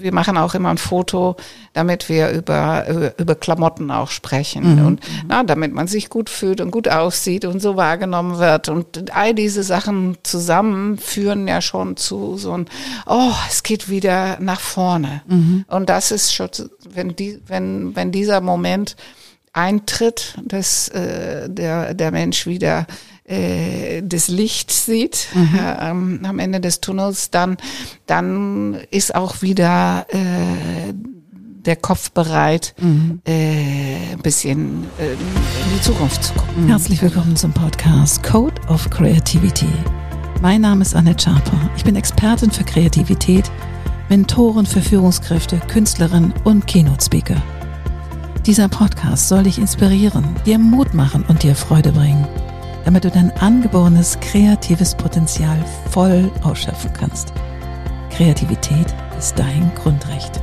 wir machen auch immer ein Foto, damit wir über, über, Klamotten auch sprechen mhm. und na, damit man sich gut fühlt und gut aussieht und so wahrgenommen wird. Und all diese Sachen zusammen führen ja schon zu so ein, oh, es geht wieder nach vorne. Mhm. Und das ist schon, wenn, die, wenn, wenn dieser Moment eintritt, dass äh, der, der Mensch wieder äh, das Licht sieht mhm. äh, am Ende des Tunnels, dann, dann ist auch wieder äh, der Kopf bereit, mhm. äh, ein bisschen äh, in die Zukunft zu gucken. Herzlich willkommen zum Podcast Code of Creativity. Mein Name ist Annette Schaper. Ich bin Expertin für Kreativität, Mentorin für Führungskräfte, Künstlerin und Keynote-Speaker. Dieser Podcast soll dich inspirieren, dir Mut machen und dir Freude bringen, damit du dein angeborenes kreatives Potenzial voll ausschöpfen kannst. Kreativität ist dein Grundrecht.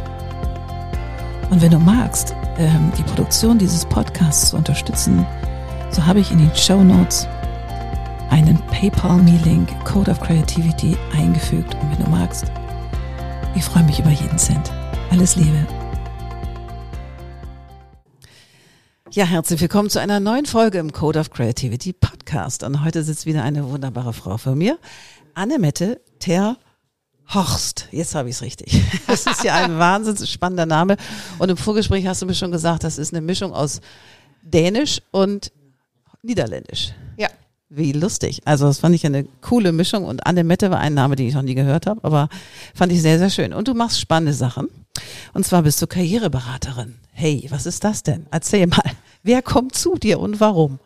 Und wenn du magst, ähm, die Produktion dieses Podcasts zu unterstützen, so habe ich in den Show Notes einen PayPal-Me-Link Code of Creativity eingefügt. Und wenn du magst, ich freue mich über jeden Cent. Alles Liebe. Ja, herzlich willkommen zu einer neuen Folge im Code of Creativity Podcast. Und heute sitzt wieder eine wunderbare Frau vor mir, Annemette Ter Horst. Jetzt habe ich es richtig. Das ist ja ein wahnsinnig spannender Name. Und im Vorgespräch hast du mir schon gesagt, das ist eine Mischung aus Dänisch und Niederländisch. Ja. Wie lustig. Also das fand ich eine coole Mischung und Annemette war ein Name, den ich noch nie gehört habe, aber fand ich sehr, sehr schön. Und du machst spannende Sachen. Und zwar bist du Karriereberaterin. Hey, was ist das denn? Erzähl mal. Wer kommt zu dir und warum?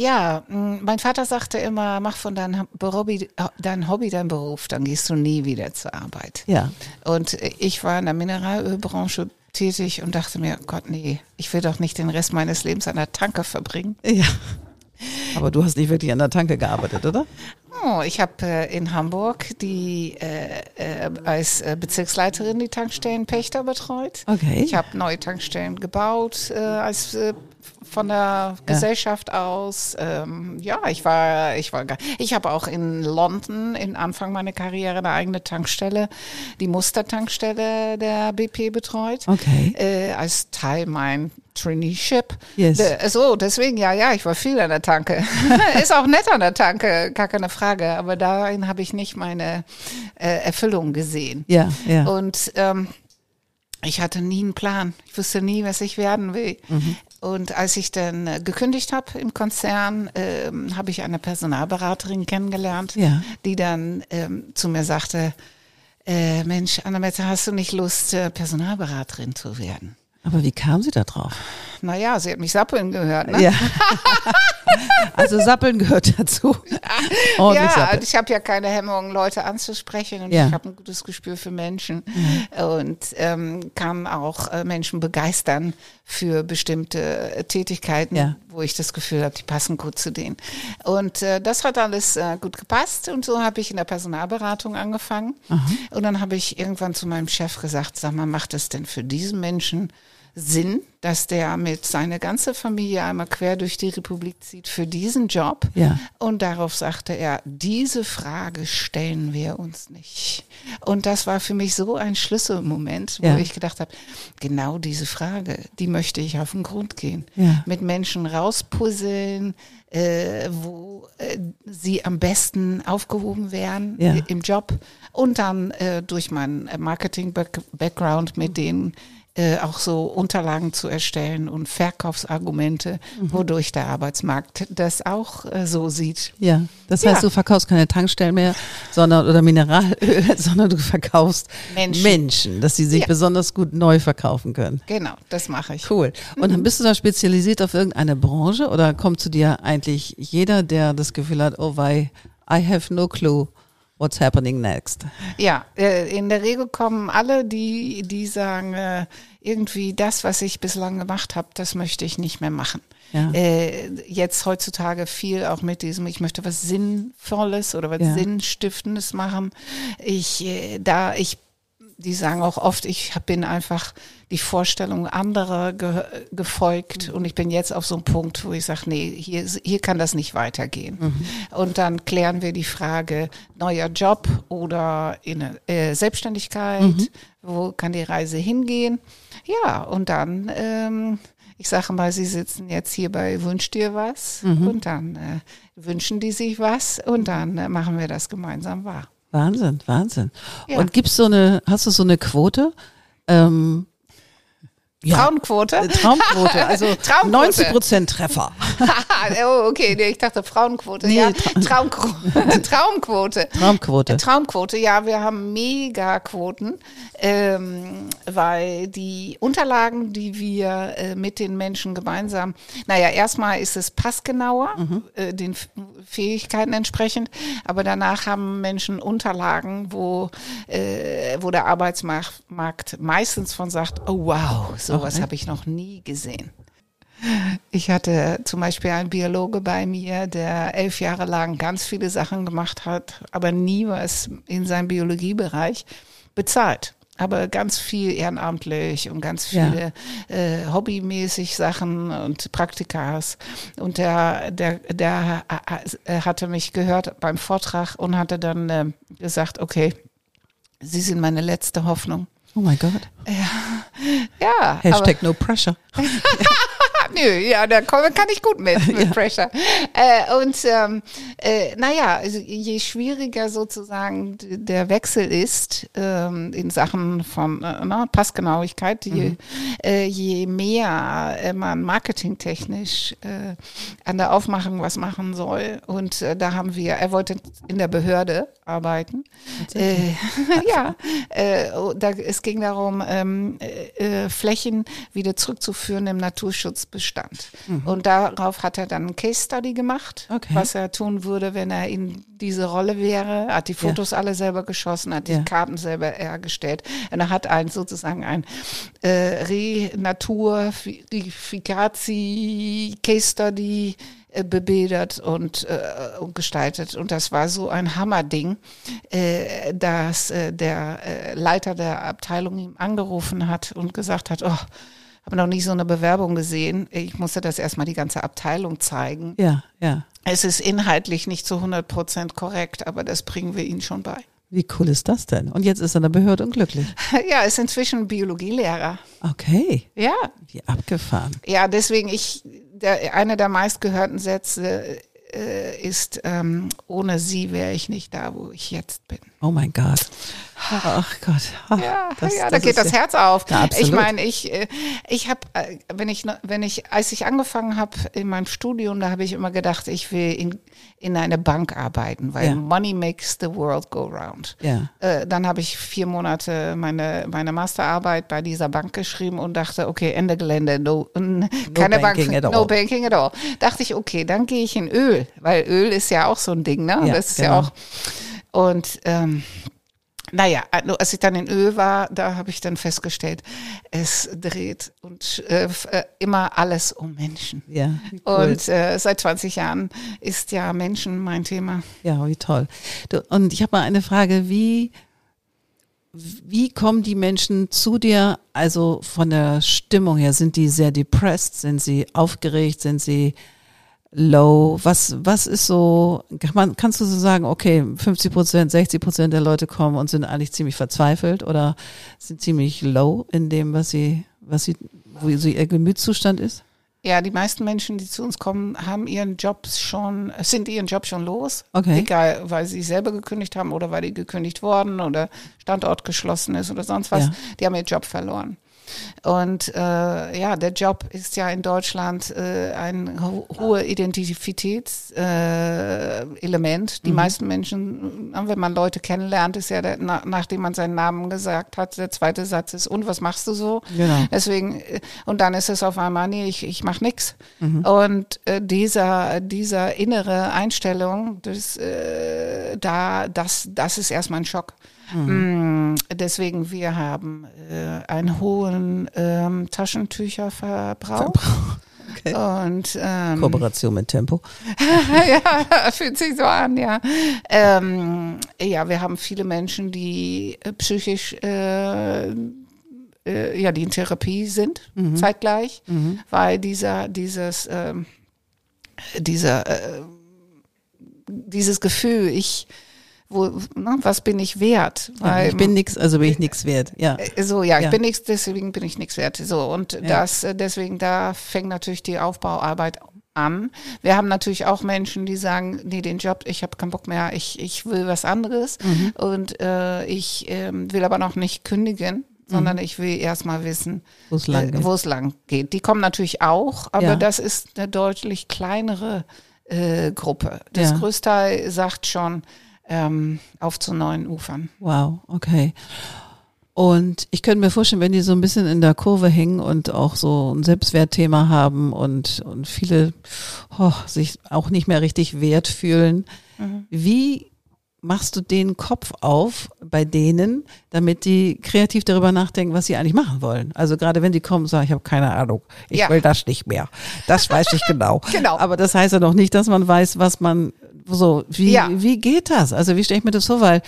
Ja, mein Vater sagte immer, mach von deinem Hobby, dein Hobby dein Beruf, dann gehst du nie wieder zur Arbeit. Ja. Und ich war in der Mineralölbranche tätig und dachte mir, Gott, nee, ich will doch nicht den Rest meines Lebens an der Tanke verbringen. Ja. Aber du hast nicht wirklich an der Tanke gearbeitet, oder? Oh, ich habe äh, in Hamburg die äh, äh, als äh, Bezirksleiterin die Tankstellenpächter betreut. Okay. Ich habe neue Tankstellen gebaut äh, als von der Gesellschaft ja. aus. Ähm, ja, ich war, ich war, ich habe auch in London in Anfang meiner Karriere eine eigene Tankstelle, die Mustertankstelle der BP betreut. Okay. Äh, als Teil mein Traineeship. Yes. So, deswegen, ja, ja, ich war viel an der Tanke. Ist auch nett an der Tanke, gar keine Frage. Aber darin habe ich nicht meine äh, Erfüllung gesehen. Ja, ja. Und ähm, ich hatte nie einen Plan. Ich wusste nie, was ich werden will. Mhm. Und als ich dann äh, gekündigt habe im Konzern, ähm, habe ich eine Personalberaterin kennengelernt, ja. die dann ähm, zu mir sagte, äh, Mensch, Annemette, hast du nicht Lust, äh, Personalberaterin zu werden? Aber wie kam sie da drauf? Naja, sie hat mich sappeln gehört, ne? Ja. also sappeln gehört dazu. ja, sappeln. ich habe ja keine Hemmung, Leute anzusprechen und ja. ich habe ein gutes Gespür für Menschen mhm. und ähm, kann auch äh, Menschen begeistern für bestimmte äh, Tätigkeiten, ja. wo ich das Gefühl habe, die passen gut zu denen. Und äh, das hat alles äh, gut gepasst und so habe ich in der Personalberatung angefangen. Aha. Und dann habe ich irgendwann zu meinem Chef gesagt, sag mal, macht es denn für diesen Menschen Sinn, dass der mit seiner ganzen Familie einmal quer durch die Republik zieht für diesen Job. Ja. Und darauf sagte er, diese Frage stellen wir uns nicht. Und das war für mich so ein Schlüsselmoment, wo Ja. ich gedacht habe, genau diese Frage, die möchte ich auf den Grund gehen. Ja. Mit Menschen rauspuzzeln, äh, wo äh, sie am besten aufgehoben äh, im Job und dann äh, durch meinen Marketing-Background mit denen äh, auch so Unterlagen zu erstellen und Verkaufsargumente, Mhm. wodurch der Arbeitsmarkt das auch äh, so sieht. Ja, das Ja. heißt, du verkaufst keine Tankstellen mehr, sondern oder Mineralöl, sondern du verkaufst Menschen. Menschen dass sie sich Ja. besonders gut neu verkaufen können. Genau, das mache ich. Cool. Und dann bist du da spezialisiert auf irgendeine Branche oder kommt zu dir eigentlich jeder, der das Gefühl hat, oh wei, I have no clue what's happening next? Ja, äh, in der Regel kommen alle, die, die sagen, äh, irgendwie das, was ich bislang gemacht habe, das möchte ich nicht mehr machen. Ja. Äh, jetzt heutzutage viel auch mit diesem, ich möchte was Sinnvolles oder was Ja. Sinnstiftendes machen. Ich, da, ich die sagen auch oft, ich bin einfach die Vorstellung anderer ge gefolgt mhm. und ich bin jetzt auf so einem Punkt, wo ich sage, nee, hier, hier kann das nicht weitergehen. Mhm. Und dann klären wir die Frage, neuer Job oder in äh, Selbstständigkeit, mhm. wo kann die Reise hingehen? Ja, und dann, ähm, ich sage mal, Sie sitzen jetzt hier bei Wünsch dir was mhm. und dann äh, wünschen die sich was und dann äh, machen wir das gemeinsam wahr. Wahnsinn, Wahnsinn. Ja. Und gibt's so eine, hast du so eine Quote? Ähm, ja. Frauenquote? Äh, Traumquote, also Traumquote. 90 Prozent Treffer. oh, okay, nee, ich dachte Frauenquote. Nee, ja, Traumquote. Traumquote. Traumquote. Traumquote, ja, wir haben Megaquoten, ähm, weil die Unterlagen, die wir äh, mit den Menschen gemeinsam, naja, erstmal ist es passgenauer, mhm. äh, den Fähigkeiten entsprechend, aber danach haben Menschen Unterlagen, wo, äh, wo der Arbeitsmarkt meistens von sagt, oh wow, Sowas habe ich noch nie gesehen. Ich hatte zum Beispiel einen Biologe bei mir, der elf Jahre lang ganz viele Sachen gemacht hat, aber nie was in seinem Biologiebereich bezahlt. Aber ganz viel ehrenamtlich und ganz viele ja. äh, hobbymäßig Sachen und Praktikas. Und der, der, der äh, hatte mich gehört beim Vortrag und hatte dann äh, gesagt, okay, Sie sind meine letzte Hoffnung. Oh mein Gott. Ja. ja Hashtag no pressure. Nö, ja, da kann ich gut mit, mit ja. Pressure. Äh, und ähm, äh, naja, also je schwieriger sozusagen der Wechsel ist ähm, in Sachen von äh, na, Passgenauigkeit, je, mhm. äh, je mehr äh, man marketingtechnisch äh, an der Aufmachung was machen soll. Und äh, da haben wir, er wollte in der Behörde arbeiten. Äh, ja, äh, oh, da, es ging darum, ähm, äh, äh, Flächen wieder zurückzuführen im Naturschutzbestand. Mhm. Und darauf hat er dann ein Case Study gemacht, okay. was er tun würde, wenn er in diese Rolle wäre. Hat die Fotos ja. alle selber geschossen, hat die ja. Karten selber hergestellt. Und er hat ein sozusagen ein äh, Renaturifikazi Case Study äh, bebildert und, äh, und gestaltet. Und das war so ein Hammerding, äh, dass äh, der äh, Leiter der Abteilung ihm angerufen hat und gesagt hat, oh, habe noch nie so eine Bewerbung gesehen. Ich musste das erstmal die ganze Abteilung zeigen. Ja, ja. Es ist inhaltlich nicht zu 100 Prozent korrekt, aber das bringen wir Ihnen schon bei. Wie cool ist das denn? Und jetzt ist er in der Behörde unglücklich. Ja, ist inzwischen Biologielehrer. Okay. Ja. Wie abgefahren. Ja, deswegen ich, der, einer der meistgehörten Sätze äh, ist, ähm, ohne sie wäre ich nicht da, wo ich jetzt bin. Oh mein Gott. Ach Gott. Ach, ja, das, ja, da geht das Herz auf. Ja, ich meine, ich, äh, ich habe, äh, wenn ich, wenn ich, als ich angefangen habe in meinem Studium, da habe ich immer gedacht, ich will in, in eine Bank arbeiten, weil ja. Money makes the world go round. Ja. Äh, dann habe ich vier Monate meine, meine Masterarbeit bei dieser Bank geschrieben und dachte, okay, Ende Gelände, no, no keine banking Bank, no banking at all. Dachte ich, okay, dann gehe ich in Öl, weil Öl ist ja auch so ein Ding, ne? Ja, das ist genau. ja auch und ähm, naja, also als ich dann in Öl war, da habe ich dann festgestellt, es dreht und äh, äh immer alles um Menschen. Ja. Cool. Und äh, seit 20 Jahren ist ja Menschen mein Thema. Ja, wie toll. Du, und ich habe mal eine Frage, wie wie kommen die Menschen zu dir? Also von der Stimmung her, sind die sehr depressed? Sind sie aufgeregt? Sind sie low? Was, was ist so, kann man, kannst du so sagen, okay, 50 Prozent, 60 Prozent der Leute kommen und sind eigentlich ziemlich verzweifelt oder sind ziemlich low in dem, was sie, was sie, wo so ihr Gemütszustand ist? Ja, die meisten Menschen, die zu uns kommen, haben ihren Job schon, sind ihren Job schon los. Okay. Egal, weil sie selber gekündigt haben oder weil die gekündigt worden oder Standort geschlossen ist oder sonst was. Ja. Die haben ihren Job verloren. Und äh, ja, der Job ist ja in Deutschland äh, ein ho hohe Identitätselement. Äh, die mhm. meisten Menschen, wenn man Leute kennenlernt, ist ja, der, na, nachdem man seinen Namen gesagt hat, der zweite Satz ist, und was machst du so? Genau. Deswegen, äh, und dann ist es auf einmal, nee, ich, ich mach nix. Mhm. Und äh, dieser, dieser innere Einstellung, das, äh, da, das, das ist erstmal ein Schock. Mhm. Deswegen, wir haben äh, einen hohen ähm, Taschentücherverbrauch. Okay. Und ähm, Kooperation mit Tempo. ja, fühlt sich so an, ja. Ähm, ja, wir haben viele Menschen, die äh, psychisch äh, äh, ja, die in Therapie sind, zeitgleich, weil dieser, dieses, ähm, dieser, äh, dieses Gefühl, ich, wo, ne, was bin ich wert? Ja, ich bin nix, also bin ich nichts wert. Ja. Äh, So, ja, ich Ja. bin nichts, deswegen bin ich nichts wert. So, und das, äh, deswegen, da fängt natürlich die Aufbauarbeit an. Wir haben natürlich auch Menschen, die sagen, nee, den Job, ich habe keinen Bock mehr, ich, ich will was anderes Mhm. und äh, ich ähm, will aber noch nicht kündigen, sondern ich will erstmal wissen, Mhm. Wo es lang äh, lang geht. Die kommen natürlich auch, aber Ja. das ist eine deutlich kleinere äh, Gruppe. Das Ja. Größte sagt schon ähm, auf zu neuen Ufern. Wow, okay. Und ich könnte mir vorstellen, wenn die so ein bisschen in der Kurve hängen und auch so ein Selbstwertthema haben und, und viele oh, sich auch nicht mehr richtig wert fühlen, wie machst du den Kopf auf bei denen, damit die kreativ darüber nachdenken, was sie eigentlich machen wollen? Also gerade wenn die kommen und sagen, ich habe keine Ahnung, ich Ja. will das nicht mehr. Das weiß ich genau. Genau. Aber das heißt ja noch nicht, dass man weiß, was man so, wie, Ja. wie geht das? Also wie stelle ich mir das vor? Weil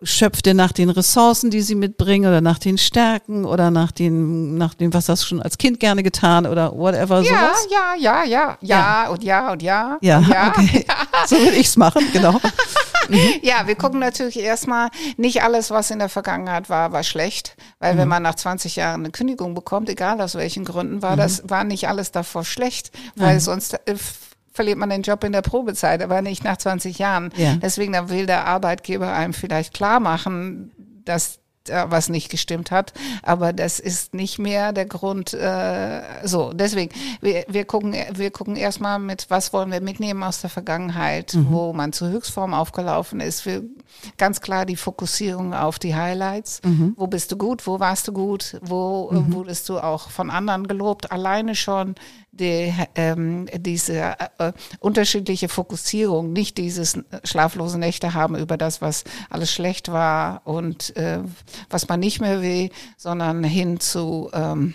schöpft ihr nach den Ressourcen, die sie mitbringen oder nach den Stärken oder nach den, nach dem, was hast du schon als Kind gerne getan oder whatever Ja, sowas? ja, ja, ja, ja, und ja und ja. Ja, und ja. okay. So will ich's machen, genau. Ja, wir gucken natürlich erstmal, nicht alles, was in der Vergangenheit war, war schlecht, weil Mhm. wenn man nach 20 Jahren eine Kündigung bekommt, egal aus welchen Gründen, Mhm. war das, war nicht alles davor schlecht, weil sonst äh, verliert man den Job in der Probezeit, aber nicht nach 20 Jahren. Ja. Deswegen da will der Arbeitgeber einem vielleicht klar machen, dass da was nicht gestimmt hat, aber das ist nicht mehr der Grund. Äh, so, deswegen wir, wir gucken, wir gucken erstmal mit, was wollen wir mitnehmen aus der Vergangenheit, wo man zur Höchstform aufgelaufen ist. Wir, ganz klar die Fokussierung auf die Highlights. Wo bist du gut? Wo warst du gut? Wo äh, wurdest du auch von anderen gelobt? Alleine schon die, ähm, diese äh, unterschiedliche Fokussierung, nicht dieses schlaflose Nächte haben über das, was alles schlecht war und äh, was man nicht mehr will, sondern hin zu ähm,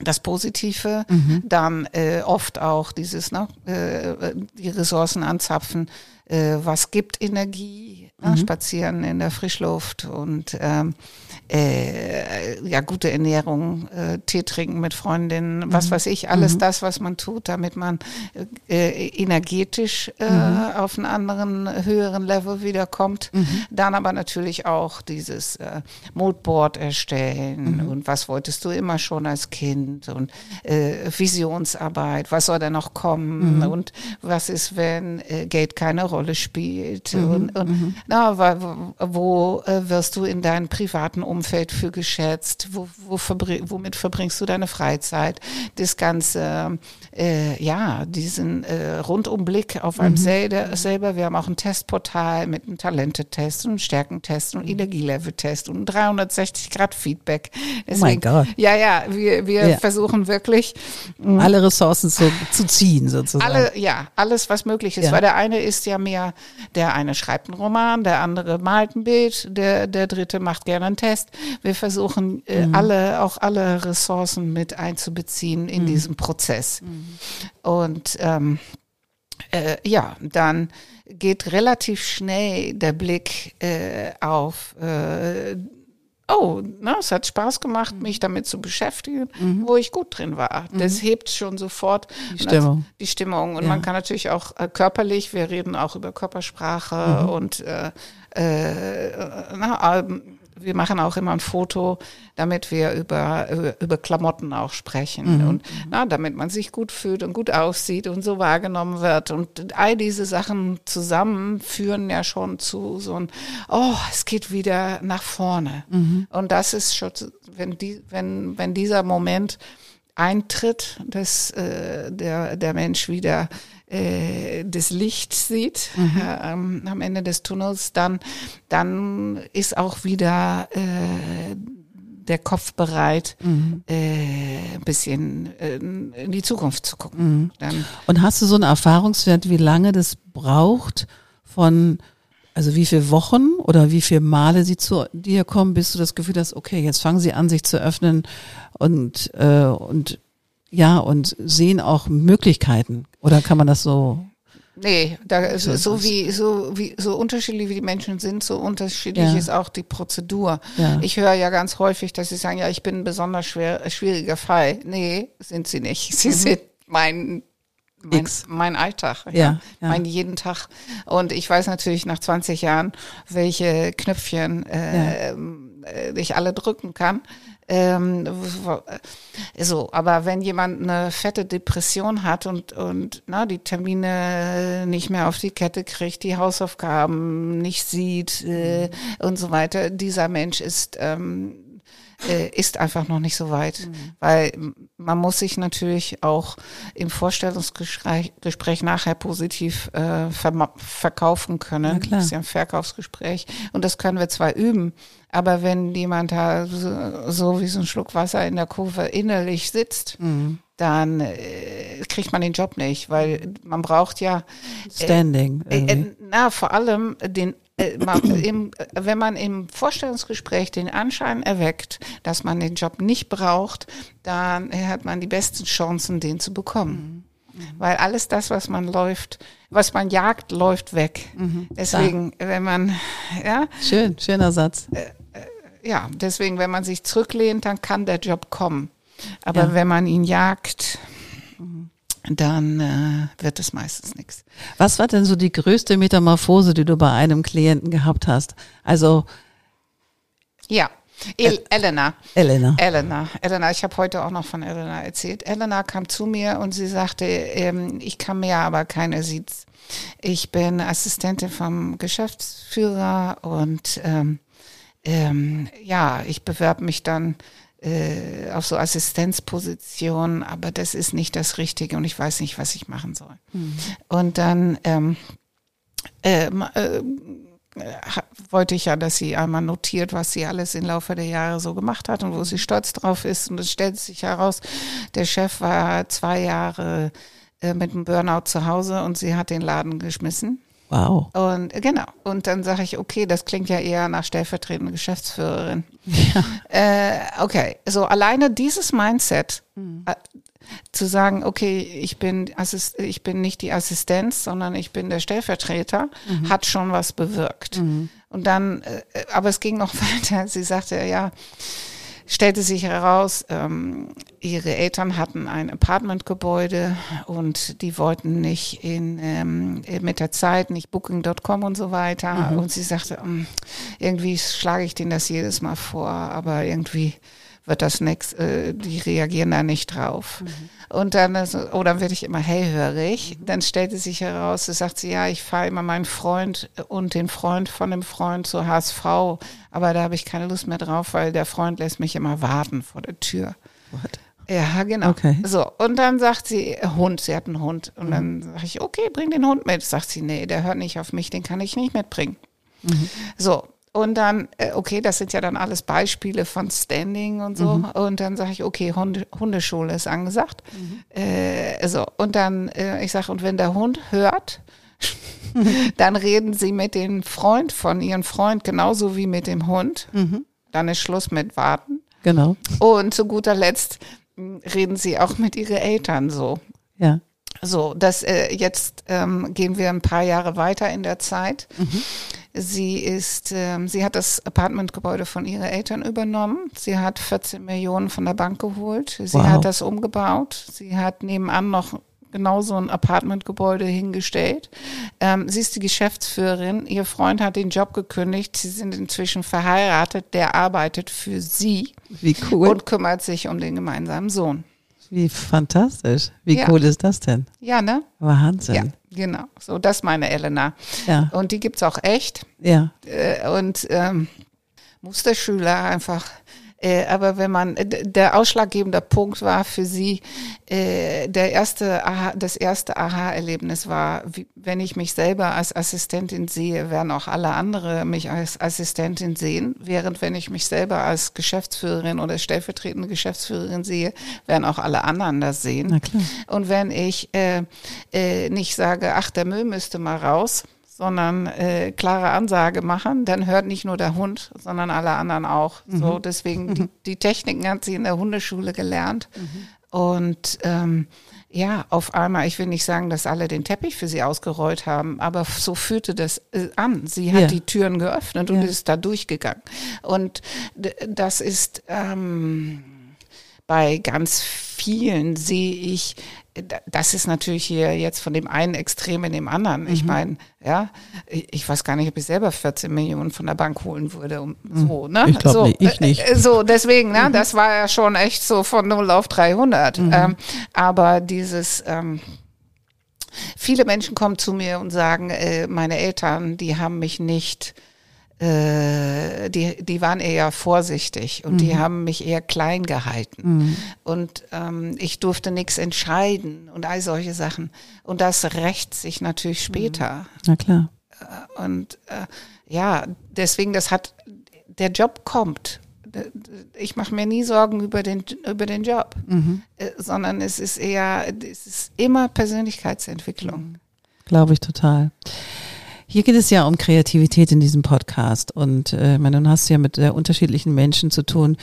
das Positive, dann äh, oft auch dieses, ne, äh, die Ressourcen anzapfen, äh, was gibt Energie, ne, spazieren in der Frischluft und ähm, äh, ja gute Ernährung, äh, Tee trinken mit Freundinnen, was weiß ich, alles das, was man tut, damit man äh, energetisch äh, auf einen anderen höheren Level wiederkommt. Dann aber natürlich auch dieses äh, Moodboard erstellen und was wolltest du immer schon als Kind und äh, Visionsarbeit, was soll da noch kommen und was ist, wenn äh, Geld keine Rolle spielt und, und na, wo, äh, wirst du in deinem privaten Umfeld für geschätzt, wo, wo verbring, womit verbringst du deine Freizeit, das ganze, äh, ja, diesen äh, Rundumblick auf einem selber, selber, wir haben auch ein Testportal mit einem Talentetest und einem Stärkentest und Energielevel-Test und 360 Grad Feedback. Oh mein Gott. Ja, ja, wir, wir Ja. versuchen wirklich, Alle Ressourcen zu, zu ziehen, sozusagen. alle, ja, alles, was möglich ist. Ja. Weil der eine ist ja mehr, der eine schreibt einen Roman, der andere malt ein Bild, der, der dritte macht gerne einen Test. Wir versuchen äh, Mhm. alle, auch alle Ressourcen mit einzubeziehen Mhm. in diesem Prozess. Und ähm, äh, ja, dann geht relativ schnell der Blick äh, auf äh, oh, ne, es hat Spaß gemacht, Mhm. mich damit zu beschäftigen, wo ich gut drin war. Das hebt schon sofort Die Stimmung. die Stimmung. Und Ja. man kann natürlich auch äh, körperlich, wir reden auch über Körpersprache Mhm. und äh, äh, na, ähm, wir machen auch immer ein Foto, damit wir über, über, über Klamotten auch sprechen Mhm. und na, damit man sich gut fühlt und gut aussieht und so wahrgenommen wird. Und all diese Sachen zusammen führen ja schon zu so ein, oh, es geht wieder nach vorne. Mhm. Und das ist schon, wenn, die, wenn, wenn dieser Moment eintritt, dass äh, der, der Mensch wieder äh, das Licht sieht äh, ähm, am Ende des Tunnels, dann, dann ist auch wieder äh, der Kopf bereit, äh, ein bisschen äh, in die Zukunft zu gucken. Dann, Und hast du so einen Erfahrungswert, wie lange das braucht von, also wie viele Wochen oder wie viele Male sie zu dir kommen, bis du das Gefühl hast, okay, jetzt fangen sie an, sich zu öffnen und, äh, und Ja, und sehen auch Möglichkeiten. Oder kann man das so Nee, da, so, so wie so wie so unterschiedlich wie die Menschen sind, so unterschiedlich ja. ist auch die Prozedur. Ja. Ich höre ja ganz häufig, dass sie sagen, ja, ich bin ein besonders schwer, schwieriger Fall. Nee, sind sie nicht. Sie mhm. sind mein mein, mein Alltag, ja, ja, ja, mein jeden Tag. Und ich weiß natürlich nach 20 Jahren, welche Knöpfchen äh, ja. äh, ich alle drücken kann. Ähm, so, aber wenn jemand eine fette Depression hat und, und na, die Termine nicht mehr auf die Kette kriegt, die Hausaufgaben nicht sieht äh, mhm. und so weiter, dieser Mensch ist ähm, äh, ist einfach noch nicht so weit, mhm. weil man muss sich natürlich auch im Vorstellungsgespräch Gespräch nachher positiv äh, ver verkaufen können. Das ist ja ein Verkaufsgespräch und das können wir zwar üben, aber wenn jemand da so, so wie so ein Schluck Wasser in der Kurve innerlich sitzt, mhm dann äh, kriegt man den Job nicht, weil man braucht ja äh, Standing. Äh, äh, na, vor allem den wenn man im Vorstellungsgespräch den Anschein erweckt, dass man den Job nicht braucht, dann hat man die besten Chancen, den zu bekommen. Mhm. Weil alles das, was man läuft, was man jagt, läuft weg. Mhm. Deswegen, ja. wenn man, ja. Schön, schöner Satz. Äh, äh, ja, deswegen, wenn man sich zurücklehnt, dann kann der Job kommen. Aber ja. wenn man ihn jagt, dann äh, wird es meistens nichts. Was war denn so die größte Metamorphose, die du bei einem Klienten gehabt hast? Also ja, El Elena. Elena. Elena. Elena. Ich habe heute auch noch von Elena erzählt. Elena kam zu mir und sie sagte, ähm, ich kann mir aber keine Sitz. Ich bin Assistentin vom Geschäftsführer und ähm, ähm, ja, ich bewerbe mich dann äh, auf so Assistenzpositionen, aber das ist nicht das Richtige und ich weiß nicht, was ich machen soll. Mhm. Und dann ähm, äh, äh, wollte ich ja, dass sie einmal notiert, was sie alles im Laufe der Jahre so gemacht hat und wo sie stolz drauf ist. Und es stellt sich heraus, der Chef war zwei Jahre äh, mit einem Burnout zu Hause und sie hat den Laden geschmissen. Wow. Und äh, genau. Und dann sage ich, okay, das klingt ja eher nach stellvertretende Geschäftsführerin. Ja. Äh, okay, so alleine dieses Mindset, mhm. äh, zu sagen, okay, ich bin Assist ich bin nicht die Assistenz, sondern ich bin der Stellvertreter, mhm. hat schon was bewirkt. Mhm. Und dann, äh, aber es ging noch weiter. Sie sagte, ja, stellte sich heraus, ähm, ihre Eltern hatten ein Apartmentgebäude und die wollten nicht in ähm, mit der Zeit nicht Booking.com und so weiter. Mhm. Und sie sagte, ähm, irgendwie schlage ich denen das jedes Mal vor, aber irgendwie wird das nichts, äh, die reagieren da nicht drauf. Mhm. Und dann, also, oh, dann werde ich immer hellhörig. Mhm. Dann stellte sich heraus, sie sagt sie, ja, ich fahre immer meinen Freund und den Freund von dem Freund zur HSV, aber da habe ich keine Lust mehr drauf, weil der Freund lässt mich immer warten vor der Tür. What? Ja, genau. Okay. So, und dann sagt sie, Hund, sie hat einen Hund. Und mhm. dann sage ich, okay, bring den Hund mit. Sagt sie, nee, der hört nicht auf mich, den kann ich nicht mitbringen. Mhm. So, und dann, äh, okay, das sind ja dann alles Beispiele von Standing und so. Mhm. Und dann sage ich, okay, Hunde, Hundeschule ist angesagt. Mhm. Äh, so, und dann, äh, ich sage, und wenn der Hund hört, dann reden sie mit dem Freund von ihrem Freund genauso wie mit dem Hund. Mhm. Dann ist Schluss mit Warten. Genau. Und zu guter Letzt hm, reden sie auch mit ihren Eltern so. Ja. So, das äh, jetzt ähm, gehen wir ein paar Jahre weiter in der Zeit. Mhm. Sie ist, ähm, sie hat das Apartmentgebäude von ihren Eltern übernommen. Sie hat 14 Millionen von der Bank geholt. Sie wow. hat das umgebaut. Sie hat nebenan noch genau so ein Apartmentgebäude hingestellt. Ähm, sie ist die Geschäftsführerin. Ihr Freund hat den Job gekündigt. Sie sind inzwischen verheiratet. Der arbeitet für sie. Wie cool. Und kümmert sich um den gemeinsamen Sohn. Wie fantastisch. Wie ja. cool ist das denn? Ja, ne? Wahnsinn. Ja, genau. So, das meine Elena. Ja. Und die gibt's auch echt. Ja. Äh, und ähm, Musterschüler einfach äh, aber wenn man, der ausschlaggebende Punkt war für sie, äh, der erste Aha, das erste Aha-Erlebnis war, wie, wenn ich mich selber als Assistentin sehe, werden auch alle andere mich als Assistentin sehen, während wenn ich mich selber als Geschäftsführerin oder stellvertretende Geschäftsführerin sehe, werden auch alle anderen das sehen. Und wenn ich äh, äh, nicht sage, ach, der Müll müsste mal raus, sondern äh, klare Ansage machen, dann hört nicht nur der Hund, sondern alle anderen auch. Mhm. So deswegen mhm. die, die, Techniken hat sie in der Hundeschule gelernt mhm. Und ähm, ja, auf einmal, ich will nicht sagen, dass alle den Teppich für sie ausgerollt haben, aber so fühlte das äh, an. Sie hat Ja. die Türen geöffnet und Ja. ist da durchgegangen. Und das ist ähm, bei ganz vielen sehe ich, das ist natürlich hier jetzt von dem einen Extrem in dem anderen. Ich meine, ja, ich ich weiß gar nicht, ob ich selber 14 Millionen von der Bank holen würde. Um, so, ne? Ich glaub so, nicht, ich nicht. äh, So, deswegen, ne, das war ja schon echt so von 0 auf 300. Ähm, aber dieses, ähm, viele Menschen kommen zu mir und sagen, äh, meine Eltern, die haben mich nicht, äh, die, die waren eher vorsichtig und die haben mich eher klein gehalten. Und ähm, ich durfte nichts entscheiden und all solche Sachen. Und das rächt sich natürlich später. Na klar. Und äh, ja, deswegen, das hat, der Job kommt. Ich mache mir nie Sorgen über den, über den Job, äh, sondern es ist eher, es ist immer Persönlichkeitsentwicklung. Glaube ich total. Hier geht es ja um Kreativität in diesem Podcast und äh, meine, du hast ja mit äh, unterschiedlichen Menschen zu tun,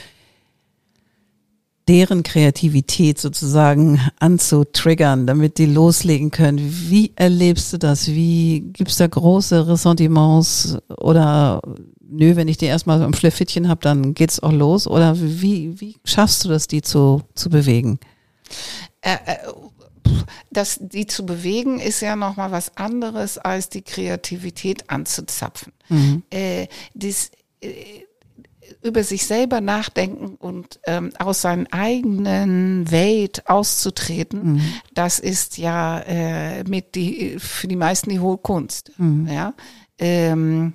deren Kreativität sozusagen anzutriggern, damit die loslegen können. Wie erlebst du das? Wie gibt's da große Ressentiments oder nö, wenn ich die erstmal am Schlefittchen habe, dann geht's auch los? Oder wie, wie schaffst du das, die zu, zu bewegen? Äh, äh, das, die zu bewegen, ist ja nochmal was anderes, als die Kreativität anzuzapfen. Äh, dies, äh, über sich selber nachdenken und ähm, aus seinen eigenen Welt auszutreten, das ist ja äh, mit die für die meisten die hohe Kunst. Ja. Ähm,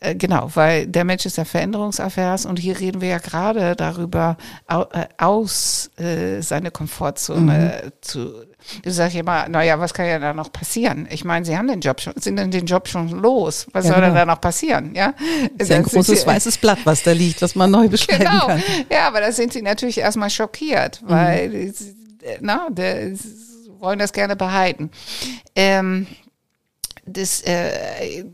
äh, genau, weil der Mensch ist ja veränderungsaffärs und hier reden wir ja gerade darüber, au, äh, aus äh, seine Komfortzone zu. Du sagst ja immer, naja, was kann ja da noch passieren? Ich meine, sie haben den Job schon, sind denn den Job schon los? Was Ja, soll denn genau. da noch passieren? Ja, Das ist ja ein großes sie- weißes Blatt, was da liegt, was man neu beschreiben Genau. kann. Ja, aber da sind sie natürlich erstmal schockiert, weil die- na, der, sie wollen das gerne behalten. Ähm, das, äh,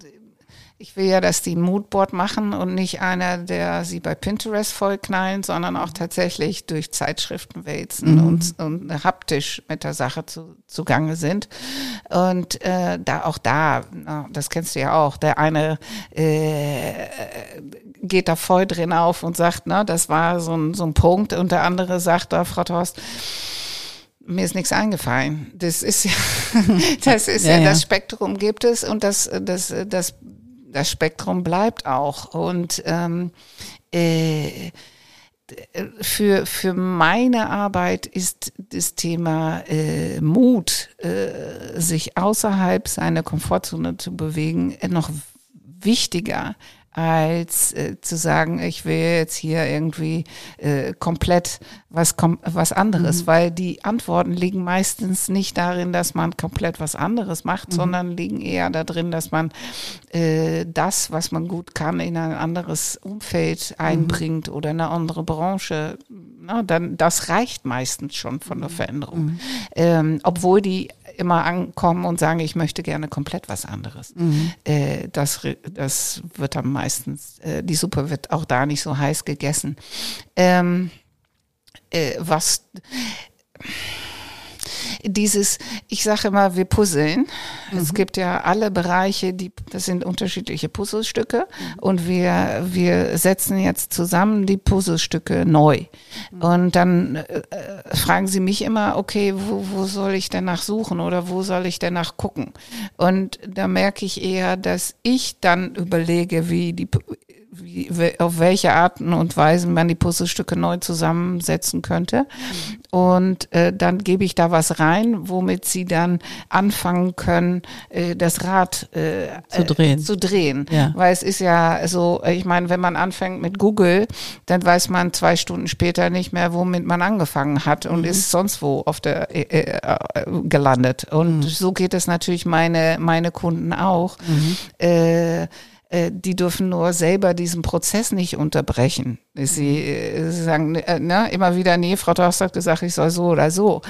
ich will ja, dass die ein Moodboard machen und nicht einer, der sie bei Pinterest vollknallen, sondern auch tatsächlich durch Zeitschriften wälzen und, und haptisch mit der Sache zu, zugange sind. Und äh, da auch da, das kennst du ja auch, der eine äh, geht da voll drin auf und sagt, na, das war so ein, so ein Punkt und der andere sagt da, Frau Torst, mir ist nichts eingefallen. Das ist ja, das ist ja, ja. das Spektrum gibt es und das, das, das, das Spektrum bleibt auch. Und ähm, äh, für, für meine Arbeit ist das Thema äh, Mut, äh, sich außerhalb seiner Komfortzone zu bewegen, noch wichtiger als äh, zu sagen, ich will jetzt hier irgendwie äh, komplett was kom was anderes, weil die Antworten liegen meistens nicht darin, dass man komplett was anderes macht, sondern liegen eher darin, dass man äh, das, was man gut kann, in ein anderes Umfeld einbringt oder in eine andere Branche. Na, dann das reicht meistens schon von der Veränderung, ähm, obwohl die immer ankommen und sagen, ich möchte gerne komplett was anderes. Äh, das, das wird dann meistens, äh, die Suppe wird auch da nicht so heiß gegessen. Ähm, äh, was dieses, ich sage immer, wir puzzeln. Es gibt ja alle Bereiche, die, das sind unterschiedliche Puzzlestücke und wir, wir setzen jetzt zusammen die Puzzlestücke neu. Und dann äh, äh, fragen sie mich immer, okay, wo, wo soll ich denn nach suchen oder wo soll ich denn nach gucken? Und da merke ich eher, dass ich dann überlege, wie die, wie, auf welche Arten und Weisen man die Puzzlestücke neu zusammensetzen könnte. Und äh, dann gebe ich da was rein, womit sie dann anfangen können, äh, das Rad äh, Zu drehen. Äh, zu drehen. Ja. Weil es ist ja so, ich meine, wenn man anfängt mit Google, dann weiß man zwei Stunden später nicht mehr, womit man angefangen hat und ist sonst wo auf der äh, äh, gelandet. Und so geht es natürlich meine, meine Kunden auch. Äh, äh, die dürfen nur selber diesen Prozess nicht unterbrechen. Sie, äh, sie sagen äh, ne, immer wieder, nee, Frau Dorst hat gesagt, ich soll so oder so.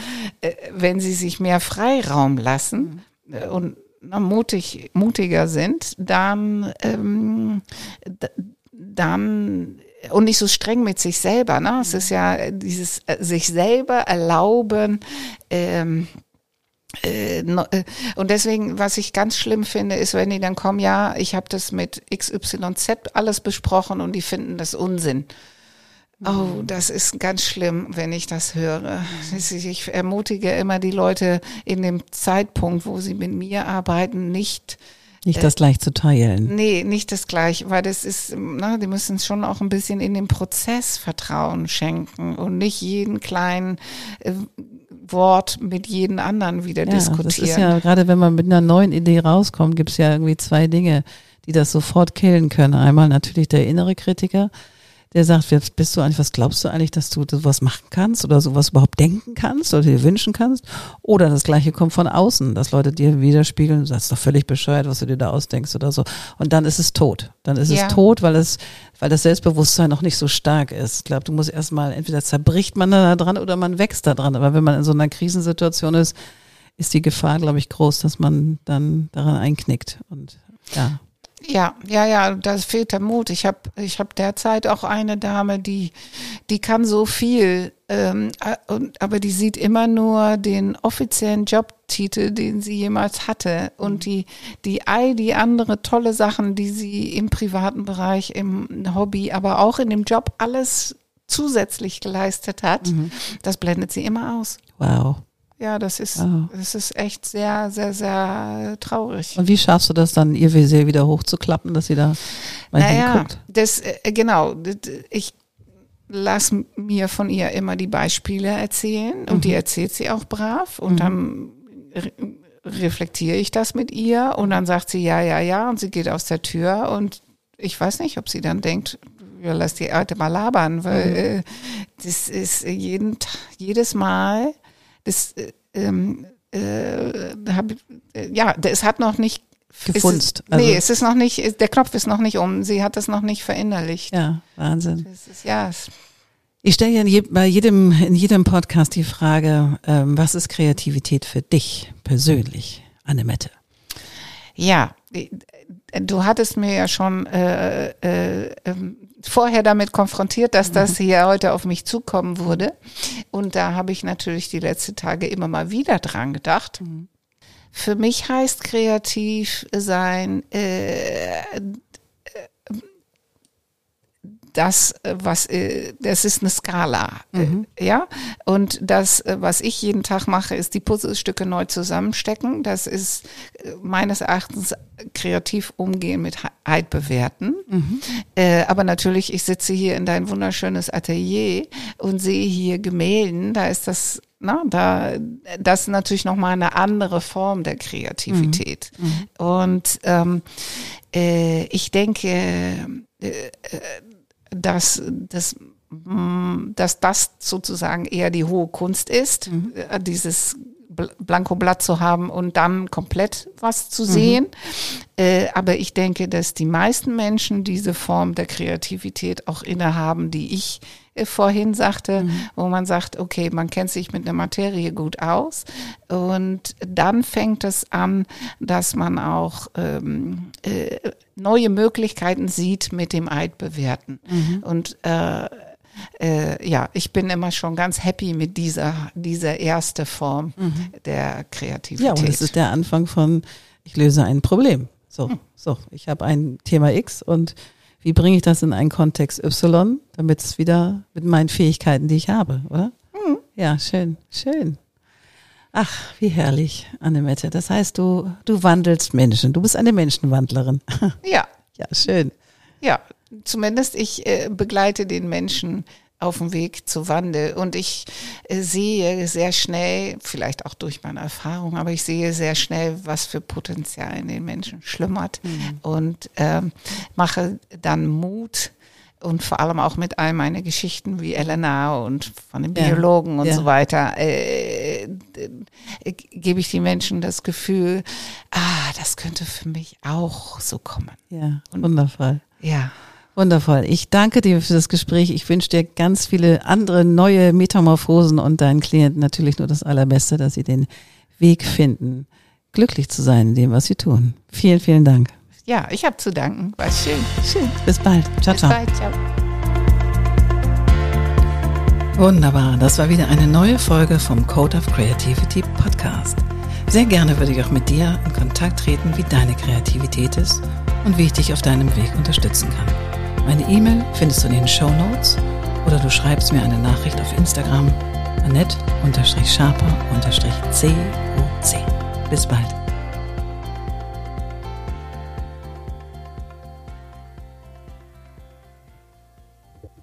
Äh, wenn sie sich mehr Freiraum lassen äh, und na, mutig, mutiger sind, dann, ähm, dann und nicht so streng mit sich selber. Ne? Es ist ja dieses äh, sich selber erlauben. Ähm, äh, äh, und deswegen, was ich ganz schlimm finde, ist, wenn die dann kommen, ja, ich habe das mit XYZ alles besprochen und die finden das Unsinn. Oh, mhm. das ist ganz schlimm, wenn ich das höre. Ich ermutige immer die Leute in dem Zeitpunkt, wo sie mit mir arbeiten, nicht nicht das gleich zu teilen. Nee, nicht das gleich, weil das ist, na, die müssen schon auch ein bisschen in den Prozess Vertrauen schenken und nicht jeden kleinen äh, Wort mit jedem anderen wieder ja, diskutieren. Das ist ja, gerade wenn man mit einer neuen Idee rauskommt, gibt es ja irgendwie zwei Dinge, die das sofort killen können. Einmal natürlich der innere Kritiker, der sagt, wer bist du eigentlich, was glaubst du eigentlich, dass du sowas machen kannst oder sowas überhaupt denken kannst oder dir wünschen kannst? Oder das Gleiche kommt von außen, dass Leute dir widerspiegeln, du sagst doch völlig bescheuert, was du dir da ausdenkst oder so. Und dann ist es tot. Dann ist ja. es tot, weil es, weil das Selbstbewusstsein noch nicht so stark ist. Ich glaube, du musst erstmal, entweder zerbricht man da dran oder man wächst da dran. Aber wenn man in so einer Krisensituation ist, ist die Gefahr, glaube ich, groß, dass man dann daran einknickt. Und ja. Ja, ja, ja, da fehlt der Mut. Ich habe ich hab derzeit auch eine Dame, die, die kann so viel, ähm, aber die sieht immer nur den offiziellen Jobtitel, den sie jemals hatte. Und mhm. die, die all die andere tolle Sachen, die sie im privaten Bereich, im Hobby, aber auch in dem Job alles zusätzlich geleistet hat, mhm. das blendet sie immer aus. Wow. Ja, das ist, oh. das ist echt sehr, sehr, sehr traurig. Und wie schaffst du das dann, ihr Visier wieder hochzuklappen, dass sie da mal naja, hinguckt? Das, äh, genau. Ich lasse mir von ihr immer die Beispiele erzählen und mhm. die erzählt sie auch brav und mhm. dann re reflektiere ich das mit ihr und dann sagt sie ja, ja, ja und sie geht aus der Tür und ich weiß nicht, ob sie dann denkt, ja, lass die Alte mal labern, weil mhm. äh, das ist jeden, jedes Mal das, äh, ähm, äh, hab, äh, ja, es hat noch nicht gefunzt. Es, also, nee, es ist noch nicht, der Knopf ist noch nicht um. Sie hat das noch nicht verinnerlicht. Ja, Wahnsinn. Ist, ja. Ich stelle ja je, bei jedem, in jedem Podcast die Frage, ähm, was ist Kreativität für dich persönlich, Annemette? Ja, du hattest mir ja schon äh, äh, ähm, vorher damit konfrontiert, dass das mhm. hier heute auf mich zukommen würde. Und da habe ich natürlich die letzten Tage immer mal wieder dran gedacht. Mhm. Für mich heißt kreativ sein, äh, das, was, äh, das ist eine Skala, äh, mhm. ja. Und das, äh, was ich jeden Tag mache, ist die Puzzlestücke neu zusammenstecken. Das ist meines Erachtens kreativ umgehen mit Heid bewerten. Mhm. Äh, aber natürlich, ich sitze hier in dein wunderschönes Atelier und sehe hier Gemälden. Da ist das na, da, das ist natürlich nochmal eine andere Form der Kreativität. Mhm. Mhm. Und ähm, äh, ich denke, äh, dass, dass, mm, dass das sozusagen eher die hohe Kunst ist, mhm. Äh, dieses Blankoblatt zu haben und dann komplett was zu sehen. Mhm. Äh, aber ich denke, dass die meisten Menschen diese Form der Kreativität auch innehaben, die ich äh, vorhin sagte, mhm. wo man sagt, okay, man kennt sich mit der Materie gut aus und dann fängt es an, dass man auch ähm, äh, neue Möglichkeiten sieht mit dem Eid bewerten. Mhm. Und äh, ja, ich bin immer schon ganz happy mit dieser, dieser erste Form mhm. der Kreativität. Ja, und es ist der Anfang von, ich löse ein Problem. So, mhm. so, ich habe ein Thema X und wie bringe ich das in einen Kontext Y, damit es wieder mit meinen Fähigkeiten, die ich habe, oder? Mhm. Ja, schön, schön. Ach, wie herrlich, Annemette. Das heißt, du, du wandelst Menschen. Du bist eine Menschenwandlerin. Ja. Ja, schön. Ja, zumindest ich äh, begleite den Menschen auf dem Weg zu Wandel. Und ich äh, sehe sehr schnell, vielleicht auch durch meine Erfahrung, aber ich sehe sehr schnell, was für Potenzial in den Menschen schlummert mhm. und ähm, mache dann Mut, und vor allem auch mit all meine Geschichten wie Elena und von den Biologen ja, und ja. so weiter, äh, äh, gebe ich den Menschen das Gefühl, ah, das könnte für mich auch so kommen. Ja, und, wundervoll. Ja. Wundervoll. Ich danke dir für das Gespräch. Ich wünsche dir ganz viele andere neue Metamorphosen und deinen Klienten natürlich nur das Allerbeste, dass sie den Weg finden, glücklich zu sein in dem, was sie tun. Vielen, vielen Dank. Ja, ich habe zu danken. War schön. Schön. Bis bald. Ciao, Bis ciao. Bald. Ciao. Wunderbar, das war wieder eine neue Folge vom Code of Creativity Podcast. Sehr gerne würde ich auch mit dir in Kontakt treten, wie deine Kreativität ist und wie ich dich auf deinem Weg unterstützen kann. Meine E-Mail findest du in den Show Notes oder du schreibst mir eine Nachricht auf Instagram annette-sharper-coc. Bis bald.